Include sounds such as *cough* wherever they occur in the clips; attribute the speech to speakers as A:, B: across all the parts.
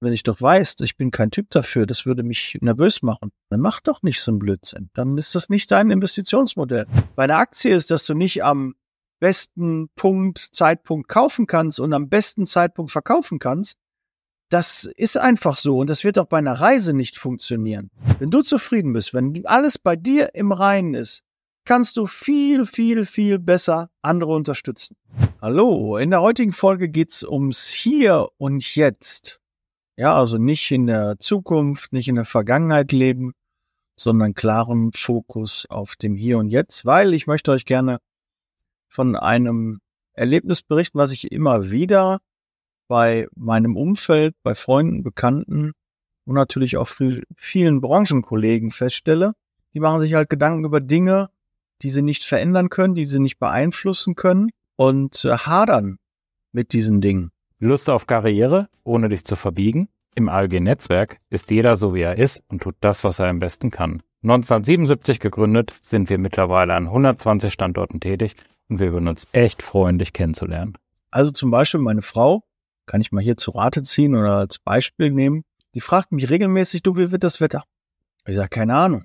A: Wenn ich doch weiß, ich bin kein Typ dafür, das würde mich nervös machen, dann mach doch nicht so einen Blödsinn. Dann ist das nicht dein Investitionsmodell. Bei einer Aktie ist, dass du nicht am besten Punkt, Zeitpunkt kaufen kannst und am besten Zeitpunkt verkaufen kannst. Das ist einfach so und das wird auch bei einer Reise nicht funktionieren. Wenn du zufrieden bist, wenn alles bei dir im Reinen ist, kannst du viel, viel, viel besser andere unterstützen. Hallo, in der heutigen Folge geht's ums Hier und Jetzt. Ja, also nicht in der Zukunft, nicht in der Vergangenheit leben, sondern klaren Fokus auf dem Hier und Jetzt, weil ich möchte euch gerne von einem Erlebnis berichten, was ich immer wieder bei meinem Umfeld, bei Freunden, Bekannten und natürlich auch vielen Branchenkollegen feststelle. Die machen sich halt Gedanken über Dinge, die sie nicht verändern können, die sie nicht beeinflussen können und äh, hadern mit diesen Dingen.
B: Lust auf Karriere, ohne dich zu verbiegen? Im ALG-Netzwerk ist jeder so, wie er ist und tut das, was er am besten kann. 1977 gegründet, sind wir mittlerweile an 120 Standorten tätig und wir würden uns echt freuen, dich kennenzulernen.
A: Also zum Beispiel meine Frau, kann ich mal hier zu Rate ziehen oder als Beispiel nehmen, die fragt mich regelmäßig, du, wie wird das Wetter? Ich sage, keine Ahnung.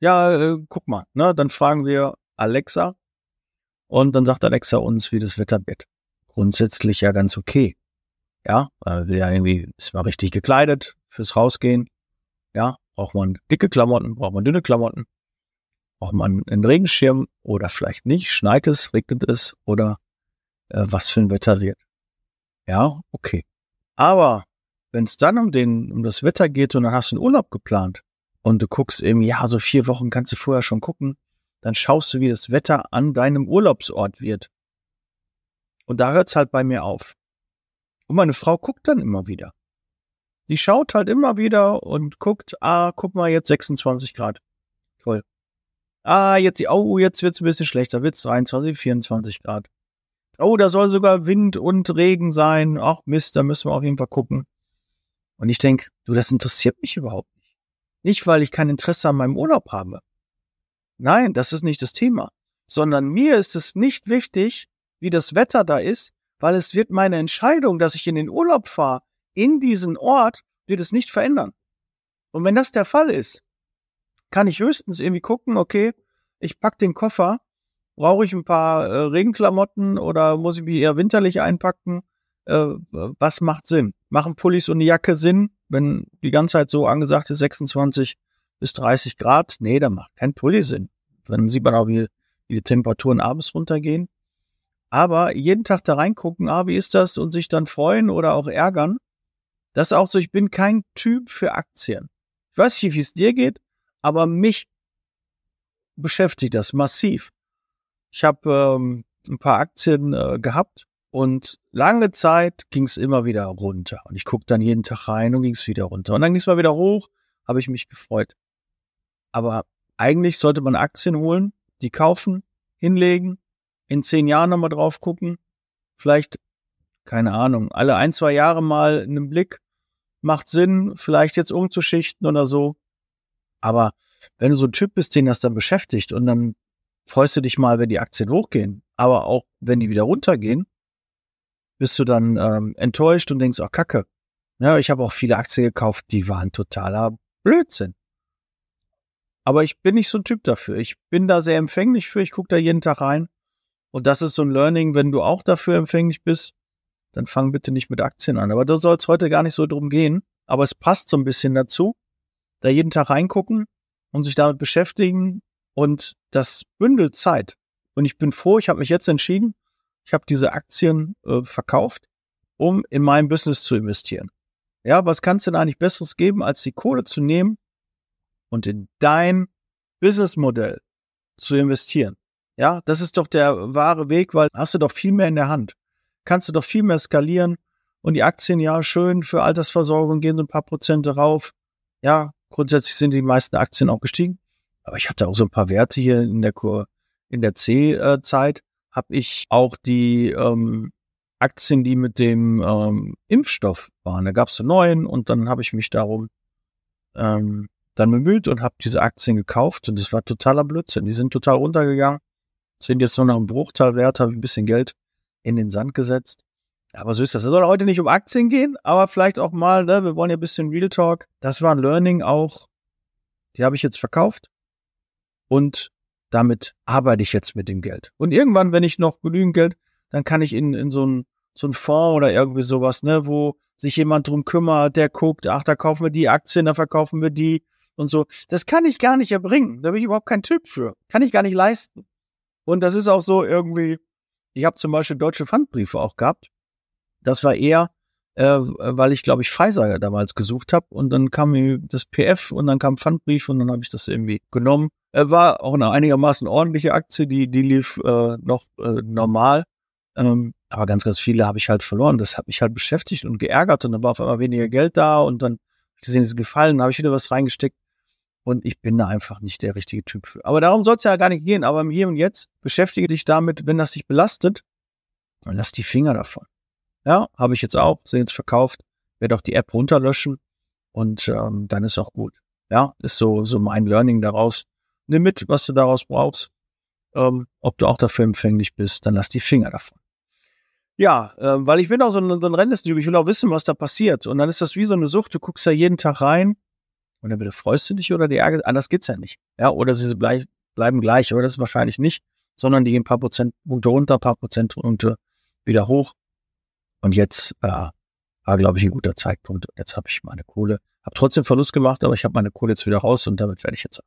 A: Ja, äh, guck mal, ne? Dann fragen wir Alexa und dann sagt Alexa uns, wie das Wetter wird grundsätzlich ja ganz okay. Ja, wir ja irgendwie, ist mal richtig gekleidet fürs Rausgehen. Ja, braucht man dicke Klamotten, braucht man dünne Klamotten, braucht man einen Regenschirm oder vielleicht nicht, schneit es, regnet es oder äh, was für ein Wetter wird. Ja, okay. Aber wenn es dann um den, um das Wetter geht und dann hast du einen Urlaub geplant und du guckst eben, ja, so vier Wochen kannst du vorher schon gucken, dann schaust du, wie das Wetter an deinem Urlaubsort wird. Und da hört's halt bei mir auf. Und meine Frau guckt dann immer wieder. Die schaut halt immer wieder und guckt, ah, guck mal, jetzt 26 Grad. Toll. Ah, jetzt, oh, jetzt wird's ein bisschen schlechter, wird's 23, 24 Grad. Oh, da soll sogar Wind und Regen sein. Ach Mist, da müssen wir auf jeden Fall gucken. Und ich denk, du, das interessiert mich überhaupt nicht. Nicht, weil ich kein Interesse an meinem Urlaub habe. Nein, das ist nicht das Thema. Sondern mir ist es nicht wichtig, wie das Wetter da ist, weil es wird meine Entscheidung, dass ich in den Urlaub fahre, in diesen Ort, wird es nicht verändern. Und wenn das der Fall ist, kann ich höchstens irgendwie gucken, okay, ich pack den Koffer, brauche ich ein paar äh, Regenklamotten oder muss ich mich eher winterlich einpacken? Äh, was macht Sinn? Machen Pullis und eine Jacke Sinn, wenn die ganze Zeit so angesagt ist 26 bis 30 Grad? Nee, da macht kein Pulli Sinn. Dann sieht man auch, wie, wie die Temperaturen abends runtergehen. Aber jeden Tag da reingucken, ah, wie ist das und sich dann freuen oder auch ärgern, das ist auch so, ich bin kein Typ für Aktien. Ich weiß nicht, wie es dir geht, aber mich beschäftigt das massiv. Ich habe ähm, ein paar Aktien äh, gehabt und lange Zeit ging es immer wieder runter. Und ich gucke dann jeden Tag rein und ging es wieder runter. Und dann ging es mal wieder hoch, habe ich mich gefreut. Aber eigentlich sollte man Aktien holen, die kaufen, hinlegen in zehn Jahren nochmal drauf gucken. Vielleicht, keine Ahnung, alle ein, zwei Jahre mal einen Blick. Macht Sinn, vielleicht jetzt umzuschichten oder so. Aber wenn du so ein Typ bist, den das dann beschäftigt und dann freust du dich mal, wenn die Aktien hochgehen, aber auch wenn die wieder runtergehen, bist du dann ähm, enttäuscht und denkst, oh Kacke. Ja, ich habe auch viele Aktien gekauft, die waren totaler Blödsinn. Aber ich bin nicht so ein Typ dafür. Ich bin da sehr empfänglich für. Ich gucke da jeden Tag rein. Und das ist so ein Learning, wenn du auch dafür empfänglich bist, dann fang bitte nicht mit Aktien an. Aber da soll es heute gar nicht so drum gehen. Aber es passt so ein bisschen dazu, da jeden Tag reingucken und sich damit beschäftigen und das bündelt Zeit. Und ich bin froh, ich habe mich jetzt entschieden, ich habe diese Aktien äh, verkauft, um in mein Business zu investieren. Ja, was kannst du denn eigentlich Besseres geben, als die Kohle zu nehmen und in dein Businessmodell zu investieren? Ja, das ist doch der wahre Weg, weil hast du doch viel mehr in der Hand. Kannst du doch viel mehr skalieren und die Aktien, ja, schön für Altersversorgung gehen so ein paar Prozente rauf. Ja, grundsätzlich sind die meisten Aktien auch gestiegen. Aber ich hatte auch so ein paar Werte hier in der Kur in der C-Zeit habe ich auch die ähm, Aktien, die mit dem ähm, Impfstoff waren. Da gab es einen neuen und dann habe ich mich darum ähm, dann bemüht und habe diese Aktien gekauft und das war totaler Blödsinn. Die sind total runtergegangen sind jetzt nur noch ein Bruchteil wert, habe ich ein bisschen Geld in den Sand gesetzt. Aber so ist das. Es soll heute nicht um Aktien gehen, aber vielleicht auch mal, ne, wir wollen ja ein bisschen Real Talk. Das war ein Learning auch. Die habe ich jetzt verkauft. Und damit arbeite ich jetzt mit dem Geld. Und irgendwann, wenn ich noch genügend Geld, dann kann ich in, in so ein so ein Fonds oder irgendwie sowas, ne, wo sich jemand drum kümmert, der guckt, ach, da kaufen wir die Aktien, da verkaufen wir die und so. Das kann ich gar nicht erbringen. Da bin ich überhaupt kein Typ für. Kann ich gar nicht leisten. Und das ist auch so irgendwie, ich habe zum Beispiel deutsche Pfandbriefe auch gehabt. Das war eher, äh, weil ich, glaube ich, Pfizer damals gesucht habe und dann kam das PF und dann kam Pfandbrief und dann habe ich das irgendwie genommen. Äh, war auch eine einigermaßen ordentliche Aktie, die, die lief äh, noch äh, normal. Ähm, aber ganz, ganz viele habe ich halt verloren. Das hat mich halt beschäftigt und geärgert und dann war auf einmal weniger Geld da und dann gesehen, es ist gefallen, habe ich wieder was reingesteckt und ich bin da einfach nicht der richtige Typ für. Aber darum soll es ja gar nicht gehen. Aber im Hier und Jetzt beschäftige dich damit, wenn das dich belastet, dann lass die Finger davon. Ja, habe ich jetzt auch, sind jetzt verkauft, werde auch die App runterlöschen und ähm, dann ist auch gut. Ja, ist so so mein Learning daraus. Nimm mit, was du daraus brauchst. Ähm, ob du auch dafür empfänglich bist, dann lass die Finger davon. Ja, äh, weil ich bin auch so ein, so ein Rennestyp, ich will auch wissen, was da passiert. Und dann ist das wie so eine Sucht, du guckst ja jeden Tag rein und dann wieder freust du dich oder die ärgerst, anders geht's ja nicht. Ja, oder sie bleib, bleiben gleich, oder das ist wahrscheinlich nicht, sondern die gehen ein paar Prozentpunkte runter, ein paar Prozentpunkte wieder hoch. Und jetzt äh, war, glaube ich, ein guter Zeitpunkt. Jetzt habe ich meine Kohle, habe trotzdem Verlust gemacht, aber ich habe meine Kohle jetzt wieder raus und damit werde ich jetzt.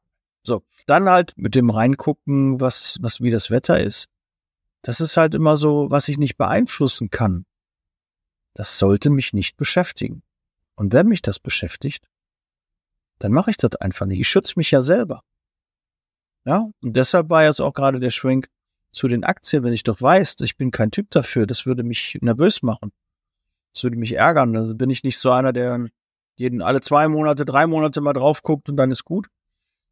A: So, dann halt mit dem reingucken, was, was wie das Wetter ist. Das ist halt immer so, was ich nicht beeinflussen kann. Das sollte mich nicht beschäftigen. Und wenn mich das beschäftigt, dann mache ich das einfach nicht. Ich schütze mich ja selber. Ja, und deshalb war jetzt auch gerade der Schwenk zu den Aktien, wenn ich doch weiß, ich bin kein Typ dafür, das würde mich nervös machen. Das würde mich ärgern. Also bin ich nicht so einer, der jeden alle zwei Monate, drei Monate mal drauf guckt und dann ist gut.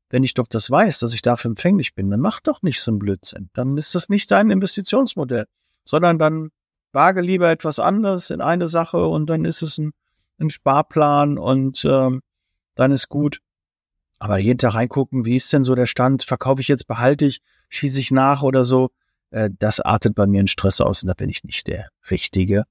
A: Wenn ich doch das weiß, dass ich dafür empfänglich bin, dann mach doch nicht so ein Blödsinn. Dann ist das nicht dein Investitionsmodell, sondern dann wage lieber etwas anderes in eine Sache und dann ist es ein, ein Sparplan und ähm, dann ist gut. Aber jeden Tag reingucken, wie ist denn so der Stand? Verkaufe ich jetzt, behalte ich, schieße ich nach oder so? Äh, das artet bei mir in Stress aus und da bin ich nicht der richtige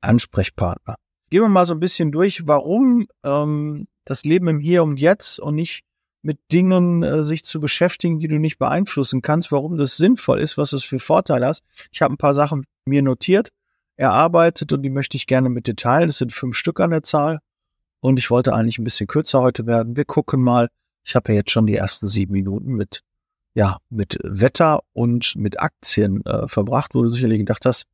A: Ansprechpartner. Gehen wir mal so ein bisschen durch, warum ähm, das Leben im Hier und Jetzt und nicht mit Dingen äh, sich zu beschäftigen, die du nicht beeinflussen kannst, warum das sinnvoll ist, was es für Vorteile hast. Ich habe ein paar Sachen mir notiert, erarbeitet und die möchte ich gerne mit dir teilen. Das sind fünf Stück an der Zahl. Und ich wollte eigentlich ein bisschen kürzer heute werden. Wir gucken mal. Ich habe ja jetzt schon die ersten sieben Minuten mit, ja, mit Wetter und mit Aktien äh, verbracht, wo du sicherlich gedacht hast,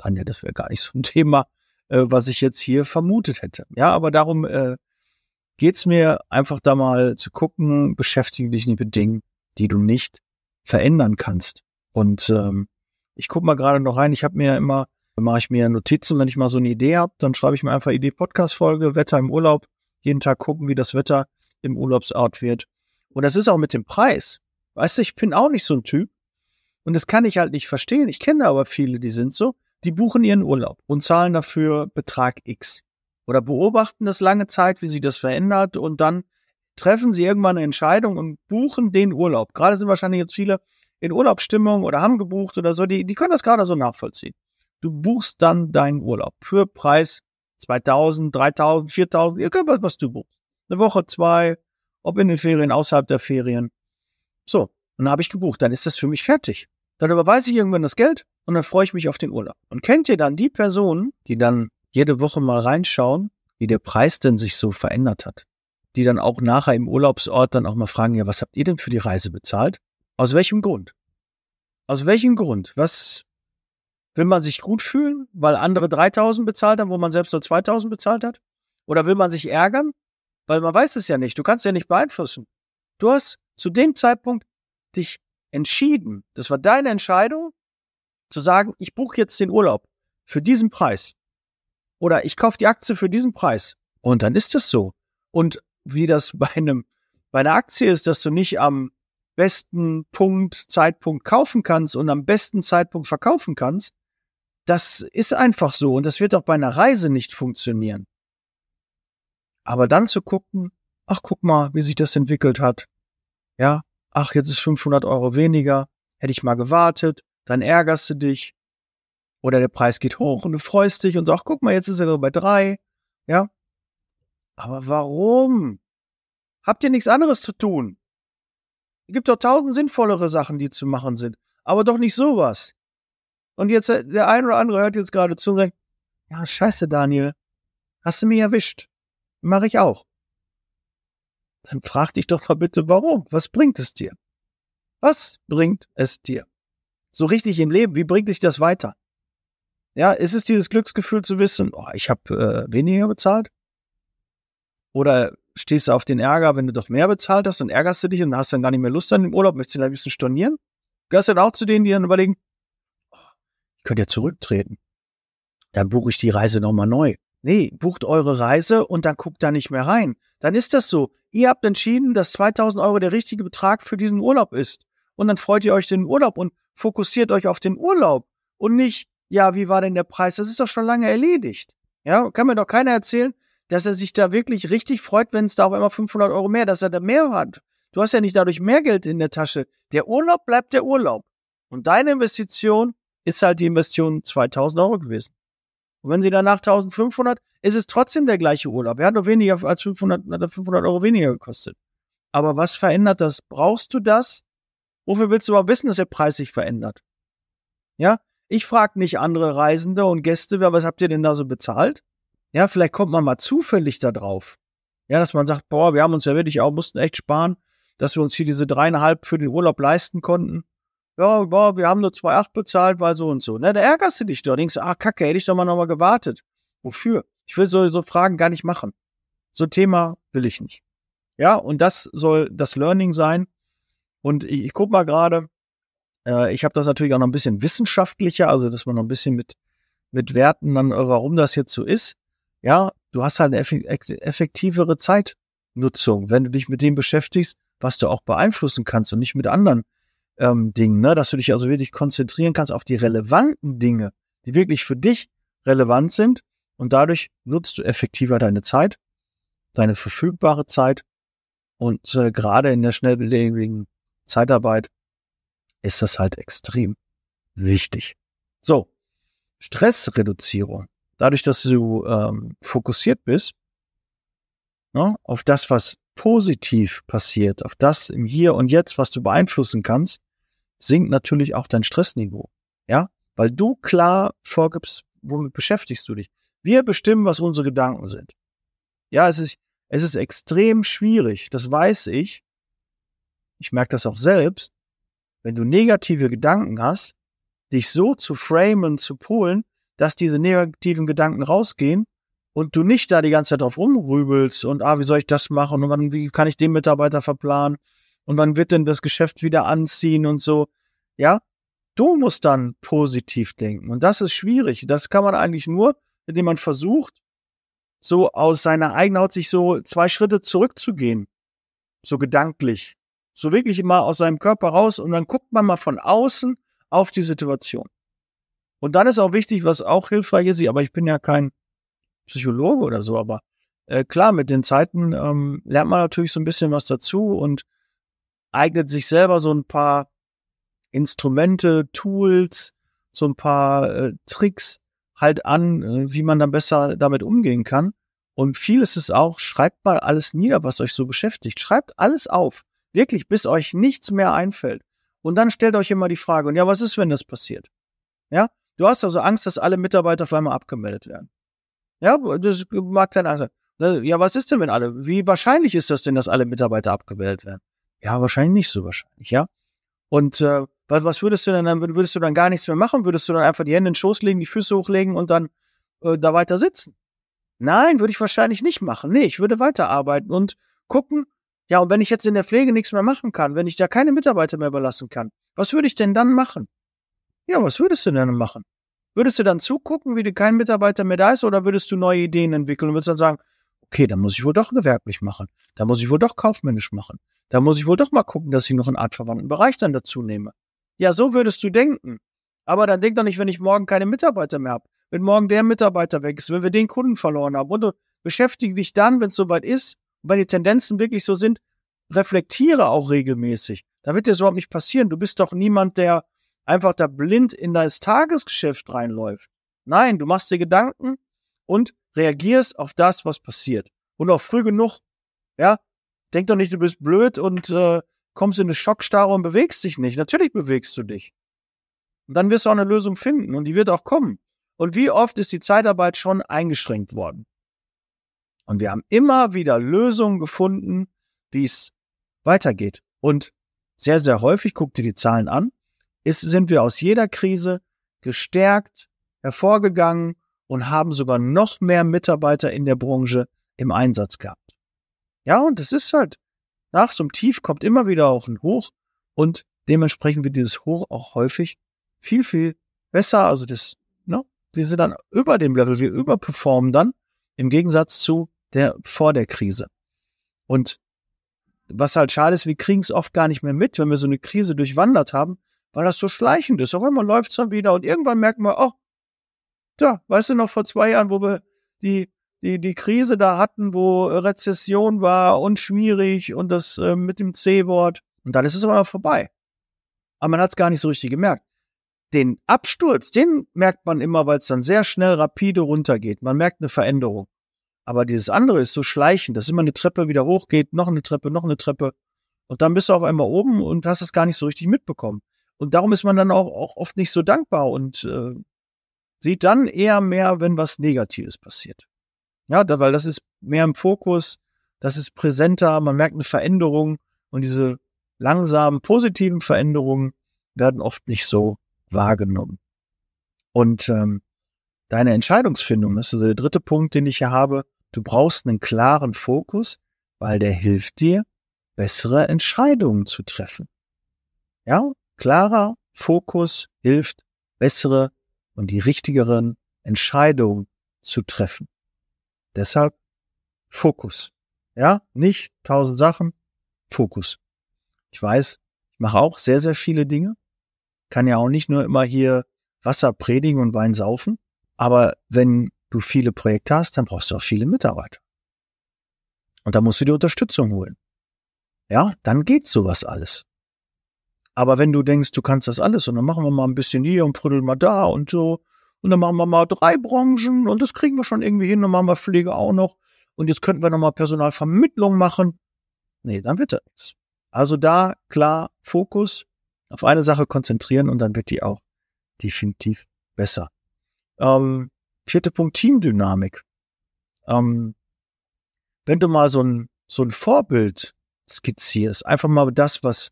A: Anja, das wäre gar nicht so ein *laughs* Thema, äh, was ich jetzt hier vermutet hätte. Ja, aber darum äh, geht's mir einfach da mal zu gucken, beschäftige dich nicht mit Dingen, die du nicht verändern kannst. Und ähm, ich guck mal gerade noch rein, ich habe mir immer, mache ich mir Notizen, wenn ich mal so eine Idee habe, dann schreibe ich mir einfach Idee Podcast-Folge, Wetter im Urlaub, jeden Tag gucken, wie das Wetter im Urlaubsort wird. Und das ist auch mit dem Preis. Weißt du, ich bin auch nicht so ein Typ. Und das kann ich halt nicht verstehen. Ich kenne aber viele, die sind so. Die buchen ihren Urlaub und zahlen dafür Betrag X oder beobachten das lange Zeit, wie sich das verändert und dann treffen sie irgendwann eine Entscheidung und buchen den Urlaub. Gerade sind wahrscheinlich jetzt viele in Urlaubsstimmung oder haben gebucht oder so, die, die können das gerade so nachvollziehen. Du buchst dann deinen Urlaub für Preis 2000, 3000, 4000, ihr könnt was, was du buchst. Eine Woche, zwei, ob in den Ferien, außerhalb der Ferien. So, und dann habe ich gebucht, dann ist das für mich fertig. Dann überweise ich irgendwann das Geld und dann freue ich mich auf den Urlaub. Und kennt ihr dann die Personen, die dann jede Woche mal reinschauen, wie der Preis denn sich so verändert hat. Die dann auch nachher im Urlaubsort dann auch mal fragen, ja, was habt ihr denn für die Reise bezahlt? Aus welchem Grund? Aus welchem Grund? Was will man sich gut fühlen, weil andere 3000 bezahlt haben, wo man selbst nur 2000 bezahlt hat? Oder will man sich ärgern? Weil man weiß es ja nicht. Du kannst ja nicht beeinflussen. Du hast zu dem Zeitpunkt dich entschieden. Das war deine Entscheidung, zu sagen, ich buche jetzt den Urlaub für diesen Preis. Oder ich kaufe die Aktie für diesen Preis. Und dann ist es so. Und wie das *laughs* bei einem, bei einer Aktie ist, dass du nicht am besten Punkt, Zeitpunkt kaufen kannst und am besten Zeitpunkt verkaufen kannst, das ist einfach so. Und das wird auch bei einer Reise nicht funktionieren. Aber dann zu gucken, ach, guck mal, wie sich das entwickelt hat. Ja, ach, jetzt ist 500 Euro weniger. Hätte ich mal gewartet. Dann ärgerst du dich. Oder der Preis geht hoch und du freust dich und sagst, guck mal, jetzt ist er bei drei. Ja. Aber warum? Habt ihr nichts anderes zu tun? Es gibt doch tausend sinnvollere Sachen, die zu machen sind. Aber doch nicht sowas. Und jetzt, äh, der eine oder andere hört jetzt gerade zu und sagt, ja, scheiße, Daniel. Hast du mich erwischt. Mach ich auch. Dann frag dich doch mal bitte, warum? Was bringt es dir? Was bringt es dir? So richtig im Leben, wie bringt dich das weiter? Ja, ist es dieses Glücksgefühl zu wissen, oh, ich habe äh, weniger bezahlt? Oder stehst du auf den Ärger, wenn du doch mehr bezahlt hast und ärgerst du dich und hast dann gar nicht mehr Lust an den Urlaub, möchtest du ein bisschen stornieren? Gehörst du dann auch zu denen, die dann überlegen, ich könnte ja zurücktreten. Dann buche ich die Reise nochmal neu. Nee, bucht eure Reise und dann guckt da nicht mehr rein. Dann ist das so. Ihr habt entschieden, dass 2000 Euro der richtige Betrag für diesen Urlaub ist. Und dann freut ihr euch den Urlaub und fokussiert euch auf den Urlaub und nicht, ja, wie war denn der Preis? Das ist doch schon lange erledigt. Ja, kann mir doch keiner erzählen, dass er sich da wirklich richtig freut, wenn es da auf einmal 500 Euro mehr, dass er da mehr hat. Du hast ja nicht dadurch mehr Geld in der Tasche. Der Urlaub bleibt der Urlaub. Und deine Investition ist halt die Investition 2000 Euro gewesen. Und wenn sie danach 1500, ist es trotzdem der gleiche Urlaub. Er hat nur weniger als 500, hat 500 Euro weniger gekostet. Aber was verändert das? Brauchst du das? Wofür willst du aber wissen, dass der Preis sich verändert? Ja? Ich frage nicht andere Reisende und Gäste, was habt ihr denn da so bezahlt? Ja, vielleicht kommt man mal zufällig da drauf. Ja, dass man sagt, boah, wir haben uns ja wirklich auch, mussten echt sparen, dass wir uns hier diese dreieinhalb für den Urlaub leisten konnten. Ja, boah, wir haben nur 2,8 bezahlt, weil so und so. Ne, da ärgerst du dich doch. Denkst du, ah, kacke, hätte ich doch mal nochmal gewartet. Wofür? Ich will so, so Fragen gar nicht machen. So Thema will ich nicht. Ja, und das soll das Learning sein. Und ich, ich guck mal gerade, äh, ich habe das natürlich auch noch ein bisschen wissenschaftlicher, also dass man noch ein bisschen mit, mit Werten dann, äh, warum das jetzt so ist ja, du hast halt eine effektivere Zeitnutzung, wenn du dich mit dem beschäftigst, was du auch beeinflussen kannst und nicht mit anderen ähm, Dingen, ne? dass du dich also wirklich konzentrieren kannst auf die relevanten Dinge, die wirklich für dich relevant sind und dadurch nutzt du effektiver deine Zeit, deine verfügbare Zeit und äh, gerade in der schnelllebigen Zeitarbeit ist das halt extrem wichtig. So, Stressreduzierung dadurch, dass du ähm, fokussiert bist ne, auf das, was positiv passiert, auf das im Hier und Jetzt, was du beeinflussen kannst, sinkt natürlich auch dein Stressniveau. Ja, weil du klar vorgibst, womit beschäftigst du dich. Wir bestimmen, was unsere Gedanken sind. Ja, es ist, es ist extrem schwierig, das weiß ich. Ich merke das auch selbst. Wenn du negative Gedanken hast, dich so zu framen, zu polen, dass diese negativen Gedanken rausgehen und du nicht da die ganze Zeit drauf rumrübelst und ah, wie soll ich das machen und wann, wie kann ich den Mitarbeiter verplanen und wann wird denn das Geschäft wieder anziehen und so. Ja, du musst dann positiv denken und das ist schwierig. Das kann man eigentlich nur, indem man versucht, so aus seiner eigenen Haut sich so zwei Schritte zurückzugehen. So gedanklich. So wirklich immer aus seinem Körper raus und dann guckt man mal von außen auf die Situation. Und dann ist auch wichtig, was auch hilfreich ist, aber ich bin ja kein Psychologe oder so, aber äh, klar, mit den Zeiten ähm, lernt man natürlich so ein bisschen was dazu und eignet sich selber so ein paar Instrumente, Tools, so ein paar äh, Tricks halt an, äh, wie man dann besser damit umgehen kann. Und viel ist auch, schreibt mal alles nieder, was euch so beschäftigt. Schreibt alles auf. Wirklich, bis euch nichts mehr einfällt. Und dann stellt euch immer die Frage, und ja, was ist, wenn das passiert? Ja, Du hast also Angst, dass alle Mitarbeiter auf einmal abgemeldet werden. Ja, das mag deine Angst sein. Ja, was ist denn, wenn alle? Wie wahrscheinlich ist das denn, dass alle Mitarbeiter abgemeldet werden? Ja, wahrscheinlich nicht so wahrscheinlich, ja. Und äh, was, was würdest du denn dann, würdest du dann gar nichts mehr machen? Würdest du dann einfach die Hände in den Schoß legen, die Füße hochlegen und dann äh, da weiter sitzen? Nein, würde ich wahrscheinlich nicht machen. Nee, ich würde weiterarbeiten und gucken, ja, und wenn ich jetzt in der Pflege nichts mehr machen kann, wenn ich da keine Mitarbeiter mehr überlassen kann, was würde ich denn dann machen? Ja, was würdest du denn machen? Würdest du dann zugucken, wie du kein Mitarbeiter mehr da ist, oder würdest du neue Ideen entwickeln und würdest dann sagen, okay, dann muss ich wohl doch gewerblich machen, da muss ich wohl doch kaufmännisch machen, da muss ich wohl doch mal gucken, dass ich noch einen artverwandten Bereich dann dazu nehme. Ja, so würdest du denken. Aber dann denk doch nicht, wenn ich morgen keine Mitarbeiter mehr habe, wenn morgen der Mitarbeiter weg ist, wenn wir den Kunden verloren haben. Und du beschäftige dich dann, wenn es soweit ist, und wenn die Tendenzen wirklich so sind, reflektiere auch regelmäßig. Da wird dir überhaupt nicht passieren. Du bist doch niemand, der einfach da blind in das Tagesgeschäft reinläuft. Nein, du machst dir Gedanken und reagierst auf das, was passiert. Und auch früh genug. Ja, denk doch nicht, du bist blöd und äh, kommst in eine Schockstarre und bewegst dich nicht. Natürlich bewegst du dich. Und dann wirst du auch eine Lösung finden und die wird auch kommen. Und wie oft ist die Zeitarbeit schon eingeschränkt worden? Und wir haben immer wieder Lösungen gefunden, wie es weitergeht. Und sehr, sehr häufig, guck dir die Zahlen an, ist, sind wir aus jeder Krise gestärkt hervorgegangen und haben sogar noch mehr Mitarbeiter in der Branche im Einsatz gehabt. Ja, und es ist halt, nach so einem Tief kommt immer wieder auch ein Hoch und dementsprechend wird dieses Hoch auch häufig viel, viel besser. Also das, ne, wir sind dann über dem Level, wir überperformen dann im Gegensatz zu der vor der Krise. Und was halt schade ist, wir kriegen es oft gar nicht mehr mit, wenn wir so eine Krise durchwandert haben, weil das so schleichend ist. Auf einmal läuft es dann wieder und irgendwann merken wir, oh, da, weißt du noch vor zwei Jahren, wo wir die, die, die Krise da hatten, wo Rezession war und schwierig und das äh, mit dem C-Wort. Und dann ist es aber vorbei. Aber man hat es gar nicht so richtig gemerkt. Den Absturz, den merkt man immer, weil es dann sehr schnell rapide runtergeht. Man merkt eine Veränderung. Aber dieses andere ist so schleichend, dass immer eine Treppe wieder hochgeht, noch eine Treppe, noch eine Treppe. Und dann bist du auf einmal oben und hast es gar nicht so richtig mitbekommen. Und darum ist man dann auch, auch oft nicht so dankbar und äh, sieht dann eher mehr, wenn was Negatives passiert. Ja, da, weil das ist mehr im Fokus, das ist präsenter, man merkt eine Veränderung und diese langsamen positiven Veränderungen werden oft nicht so wahrgenommen. Und ähm, deine Entscheidungsfindung, das ist der dritte Punkt, den ich hier habe. Du brauchst einen klaren Fokus, weil der hilft dir, bessere Entscheidungen zu treffen. Ja, klarer Fokus hilft, bessere und die richtigeren Entscheidungen zu treffen. Deshalb Fokus. Ja, nicht tausend Sachen, Fokus. Ich weiß, ich mache auch sehr, sehr viele Dinge. Kann ja auch nicht nur immer hier Wasser predigen und Wein saufen. Aber wenn du viele Projekte hast, dann brauchst du auch viele Mitarbeiter. Und da musst du dir Unterstützung holen. Ja, dann geht sowas alles. Aber wenn du denkst, du kannst das alles und dann machen wir mal ein bisschen hier und prüdeln mal da und so und dann machen wir mal drei Branchen und das kriegen wir schon irgendwie hin und machen wir Pflege auch noch und jetzt könnten wir nochmal Personalvermittlung machen. Nee, dann wird das nichts. Also da klar Fokus auf eine Sache konzentrieren und dann wird die auch definitiv besser. Ähm, vierter Punkt, Teamdynamik. Ähm, wenn du mal so ein, so ein Vorbild skizzierst, einfach mal das, was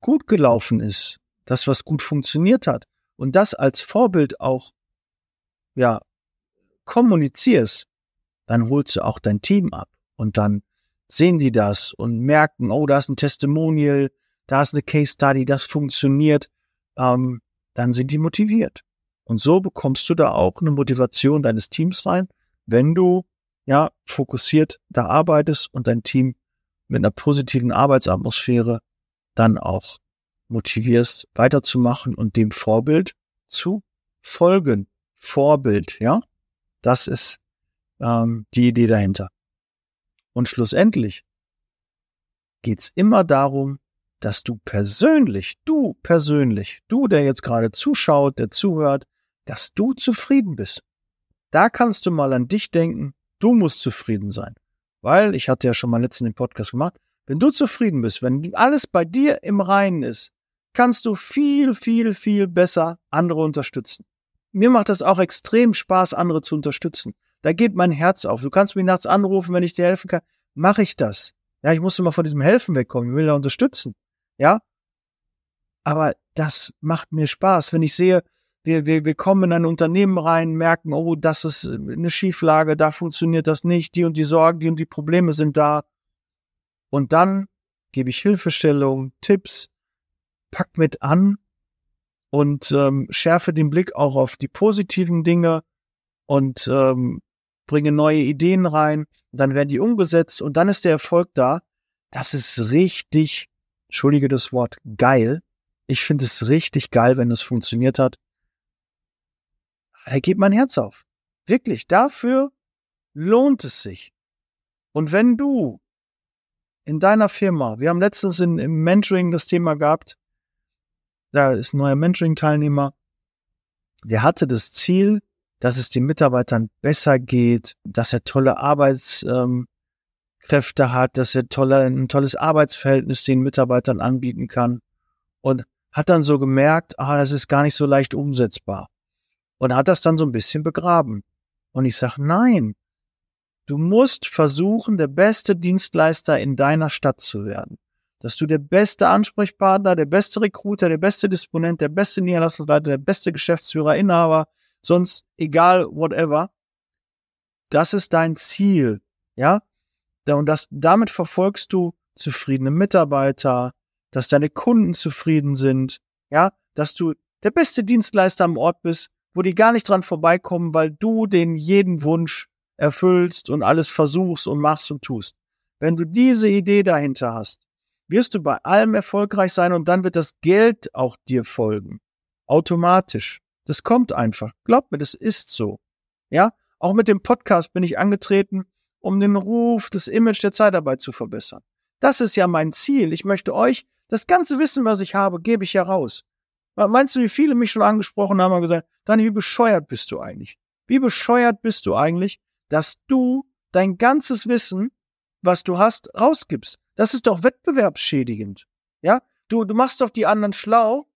A: gut gelaufen ist, das, was gut funktioniert hat und das als Vorbild auch, ja, kommunizierst, dann holst du auch dein Team ab und dann sehen die das und merken, oh, da ist ein Testimonial, da ist eine Case Study, das funktioniert, ähm, dann sind die motiviert. Und so bekommst du da auch eine Motivation deines Teams rein, wenn du ja fokussiert da arbeitest und dein Team mit einer positiven Arbeitsatmosphäre dann auch motivierst, weiterzumachen und dem Vorbild zu folgen. Vorbild, ja, das ist ähm, die Idee dahinter. Und schlussendlich geht's immer darum, dass du persönlich, du persönlich, du, der jetzt gerade zuschaut, der zuhört, dass du zufrieden bist. Da kannst du mal an dich denken, du musst zufrieden sein. Weil, ich hatte ja schon mal letzten den Podcast gemacht, wenn du zufrieden bist, wenn alles bei dir im Reinen ist, kannst du viel, viel, viel besser andere unterstützen. Mir macht das auch extrem Spaß, andere zu unterstützen. Da geht mein Herz auf. Du kannst mich nachts anrufen, wenn ich dir helfen kann. Mache ich das. Ja, ich musste mal von diesem Helfen wegkommen. Ich will da unterstützen. Ja. Aber das macht mir Spaß, wenn ich sehe, wir, wir, wir kommen in ein Unternehmen rein, merken, oh, das ist eine Schieflage, da funktioniert das nicht, die und die Sorgen, die und die Probleme sind da. Und dann gebe ich Hilfestellung, Tipps, pack mit an und ähm, schärfe den Blick auch auf die positiven Dinge und ähm, bringe neue Ideen rein. Dann werden die umgesetzt und dann ist der Erfolg da. Das ist richtig, entschuldige das Wort, geil. Ich finde es richtig geil, wenn es funktioniert hat. Da geht mein Herz auf. Wirklich, dafür lohnt es sich. Und wenn du in deiner Firma, wir haben letztens in, im Mentoring das Thema gehabt, da ist ein neuer Mentoring-Teilnehmer, der hatte das Ziel, dass es den Mitarbeitern besser geht, dass er tolle Arbeitskräfte ähm, hat, dass er tolle, ein tolles Arbeitsverhältnis den Mitarbeitern anbieten kann und hat dann so gemerkt, ah, das ist gar nicht so leicht umsetzbar und hat das dann so ein bisschen begraben. Und ich sage, nein, du musst versuchen, der beste Dienstleister in deiner Stadt zu werden. Dass du der beste Ansprechpartner, der beste Recruiter, der beste Disponent, der beste Niederlassungsleiter, der beste Geschäftsführer, Inhaber, sonst egal, whatever. Das ist dein Ziel, ja? Und das, damit verfolgst du zufriedene Mitarbeiter, dass deine Kunden zufrieden sind, ja? Dass du der beste Dienstleister am Ort bist, wo die gar nicht dran vorbeikommen, weil du den jeden Wunsch erfüllst und alles versuchst und machst und tust. Wenn du diese Idee dahinter hast, wirst du bei allem erfolgreich sein und dann wird das Geld auch dir folgen. Automatisch. Das kommt einfach. Glaub mir, das ist so. Ja? Auch mit dem Podcast bin ich angetreten, um den Ruf, das Image der Zeitarbeit zu verbessern. Das ist ja mein Ziel. Ich möchte euch, das ganze Wissen, was ich habe, gebe ich ja raus. Meinst du, wie viele mich schon angesprochen haben und gesagt, Dani, wie bescheuert bist du eigentlich? Wie bescheuert bist du eigentlich, dass du dein ganzes Wissen, was du hast, rausgibst? Das ist doch wettbewerbsschädigend. Ja? Du, du machst doch die anderen schlau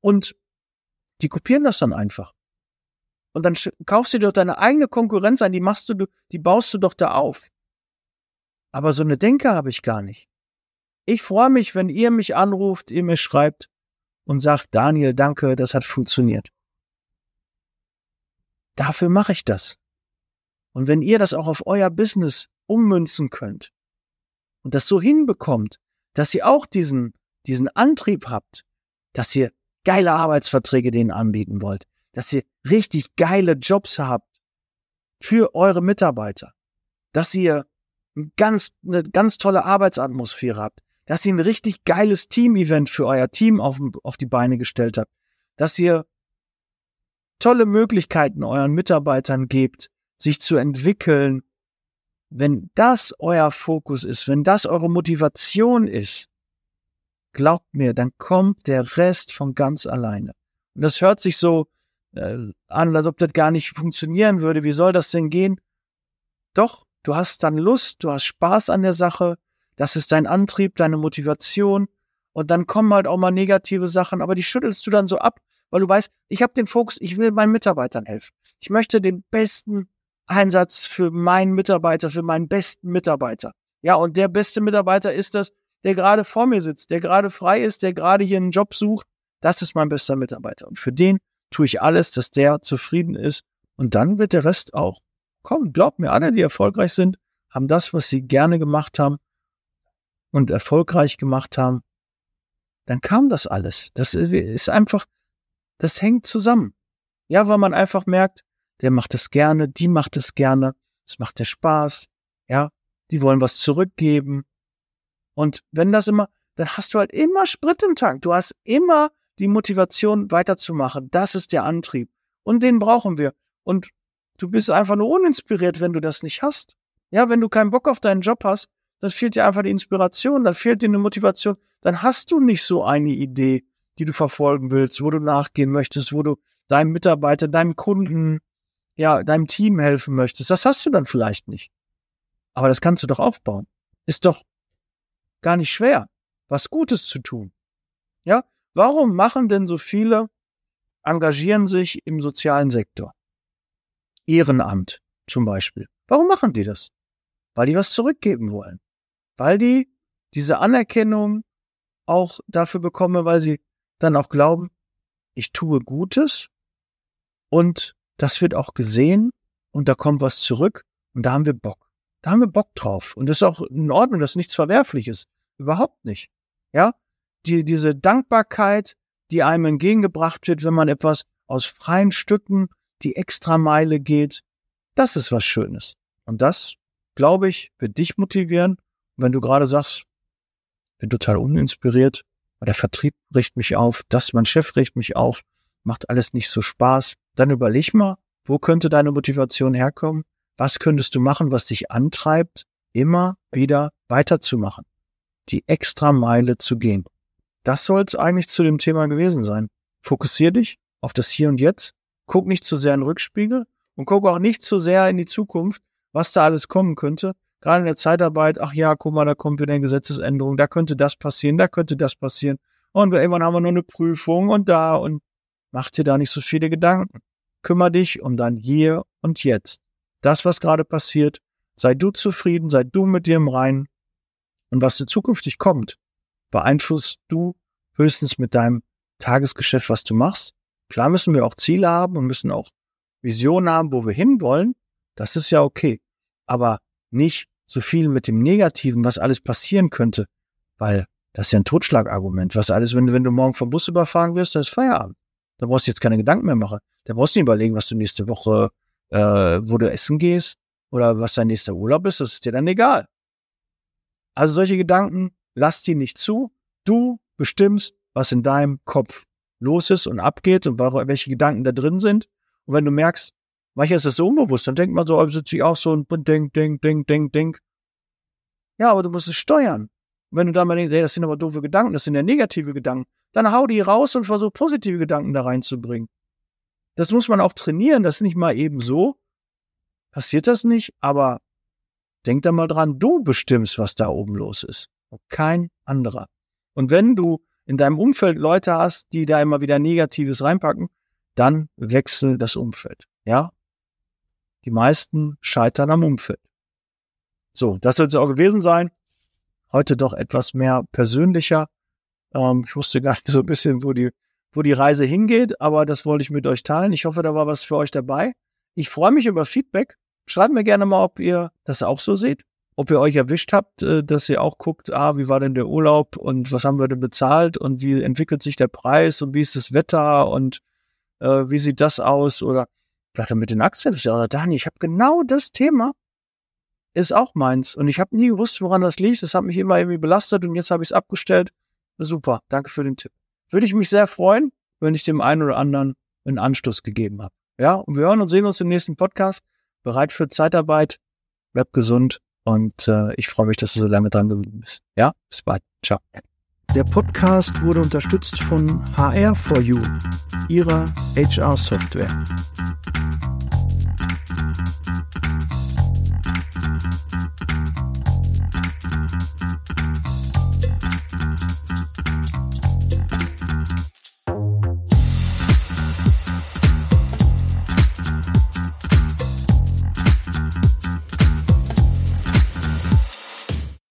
A: und die kopieren das dann einfach. Und dann kaufst du dir doch deine eigene Konkurrenz ein, die machst du, die baust du doch da auf. Aber so eine Denke habe ich gar nicht. Ich freue mich, wenn ihr mich anruft, ihr mir schreibt, und sagt, Daniel, danke, das hat funktioniert. Dafür mache ich das. Und wenn ihr das auch auf euer Business ummünzen könnt und das so hinbekommt, dass ihr auch diesen, diesen Antrieb habt, dass ihr geile Arbeitsverträge denen anbieten wollt, dass ihr richtig geile Jobs habt für eure Mitarbeiter, dass ihr ganz, eine ganz tolle Arbeitsatmosphäre habt, dass ihr ein richtig geiles Team-Event für euer Team auf, auf die Beine gestellt habt, dass ihr tolle Möglichkeiten euren Mitarbeitern gebt, sich zu entwickeln. Wenn das euer Fokus ist, wenn das eure Motivation ist, glaubt mir, dann kommt der Rest von ganz alleine. Und das hört sich so äh, an, als ob das gar nicht funktionieren würde. Wie soll das denn gehen? Doch, du hast dann Lust, du hast Spaß an der Sache, das ist dein Antrieb, deine Motivation. Und dann kommen halt auch mal negative Sachen, aber die schüttelst du dann so ab, weil du weißt, ich habe den Fokus, ich will meinen Mitarbeitern helfen. Ich möchte den besten Einsatz für meinen Mitarbeiter, für meinen besten Mitarbeiter. Ja, und der beste Mitarbeiter ist das, der gerade vor mir sitzt, der gerade frei ist, der gerade hier einen Job sucht. Das ist mein bester Mitarbeiter. Und für den tue ich alles, dass der zufrieden ist. Und dann wird der Rest auch kommen. Glaubt mir, alle, die erfolgreich sind, haben das, was sie gerne gemacht haben und erfolgreich gemacht haben, dann kam das alles. Das ist einfach, das hängt zusammen. Ja, weil man einfach merkt, der macht es gerne, die macht es gerne, es macht der Spaß, ja, die wollen was zurückgeben. Und wenn das immer, dann hast du halt immer Sprit im Tank. Du hast immer die Motivation weiterzumachen. Das ist der Antrieb. Und den brauchen wir. Und du bist einfach nur uninspiriert, wenn du das nicht hast. Ja, wenn du keinen Bock auf deinen Job hast, dann fehlt dir einfach die Inspiration, dann fehlt dir eine Motivation, dann hast du nicht so eine Idee, die du verfolgen willst, wo du nachgehen möchtest, wo du deinem Mitarbeiter, deinem Kunden, ja, deinem Team helfen möchtest. Das hast du dann vielleicht nicht. Aber das kannst du doch aufbauen. Ist doch gar nicht schwer, was Gutes zu tun. Ja? Warum machen denn so viele, engagieren sich im sozialen Sektor? Ehrenamt zum Beispiel. Warum machen die das? Weil die was zurückgeben wollen weil die diese Anerkennung auch dafür bekommen, weil sie dann auch glauben, ich tue Gutes und das wird auch gesehen und da kommt was zurück und da haben wir Bock. Da haben wir Bock drauf. Und das ist auch in Ordnung, das ist nichts Verwerfliches. Überhaupt nicht. Ja? Die, diese Dankbarkeit, die einem entgegengebracht wird, wenn man etwas aus freien Stücken die Extrameile geht, das ist was Schönes. Und das, glaube ich, wird dich motivieren wenn du gerade sagst, bin total uninspiriert, der Vertrieb richtet mich auf, das mein Chef richtet mich auf, macht alles nicht so Spaß, dann überleg mal, wo könnte deine Motivation herkommen? Was könntest du machen, was dich antreibt, immer wieder weiterzumachen? Die extra Meile zu gehen. das soll es eigentlich zu dem Thema gewesen sein. Fokussier dich auf das Hier und Jetzt. Guck nicht zu sehr in den Rückspiegel und guck auch nicht zu sehr in die Zukunft, was da alles kommen könnte. Gerade in der Zeitarbeit, ach ja, guck mal, da kommt wieder eine Gesetzesänderung, da könnte das passieren, da könnte das passieren. Und irgendwann haben wir noch eine Prüfung und da und mach dir da nicht so viele Gedanken. Kümmer dich um dein Hier und Jetzt. Das, was gerade passiert, sei du zufrieden, sei du mit dir im Reinen. Und was zukünftig kommt, beeinflusst du höchstens mit deinem Tagesgeschäft, was du machst. Klar müssen wir auch Ziele haben und müssen auch Visionen haben, wo wir hinwollen. Das ist ja okay. Aber nicht so viel mit dem Negativen, was alles passieren könnte, weil das ist ja ein Totschlagargument. Was alles, wenn, wenn du morgen vom Bus überfahren wirst, dann ist Feierabend. Da brauchst du jetzt keine Gedanken mehr machen. Da brauchst du nicht überlegen, was du nächste Woche, äh, wo du essen gehst oder was dein nächster Urlaub ist. Das ist dir dann egal. Also solche Gedanken, lass die nicht zu. Du bestimmst, was in deinem Kopf los ist und abgeht und welche Gedanken da drin sind. Und wenn du merkst, manchmal ist das so unbewusst, dann denkt man so, oh, sitze ich auch so und denk, denk, denk, denk, denk. Ja, aber du musst es steuern. Und wenn du dann mal denkst, hey, das sind aber doofe Gedanken, das sind ja negative Gedanken, dann hau die raus und versuch positive Gedanken da reinzubringen. Das muss man auch trainieren, das ist nicht mal eben so. Passiert das nicht, aber denk da mal dran, du bestimmst, was da oben los ist. Und kein anderer. Und wenn du in deinem Umfeld Leute hast, die da immer wieder Negatives reinpacken, dann wechsel das Umfeld. Ja? Die meisten scheitern am Umfeld. So, das soll es auch gewesen sein. Heute doch etwas mehr persönlicher. Ähm, ich wusste gar nicht so ein bisschen, wo die, wo die Reise hingeht, aber das wollte ich mit euch teilen. Ich hoffe, da war was für euch dabei. Ich freue mich über Feedback. Schreibt mir gerne mal, ob ihr das auch so seht ob ihr euch erwischt habt, äh, dass ihr auch guckt, ah, wie war denn der Urlaub und was haben wir denn bezahlt und wie entwickelt sich der Preis und wie ist das Wetter und äh, wie sieht das aus oder vielleicht mit den Aktien, ja, Dani, ich habe genau das Thema, ist auch meins und ich habe nie gewusst, woran das liegt, das hat mich immer irgendwie belastet und jetzt habe ich es abgestellt. Super, danke für den Tipp. Würde ich mich sehr freuen, wenn ich dem einen oder anderen einen Anstoß gegeben habe. Ja, und wir hören und sehen uns im nächsten Podcast. Bereit für Zeitarbeit, bleib gesund und äh, ich freue mich, dass du so lange dran geblieben bist. Ja, bis bald. Ciao.
C: Der Podcast wurde unterstützt von HR4U, ihrer HR-Software.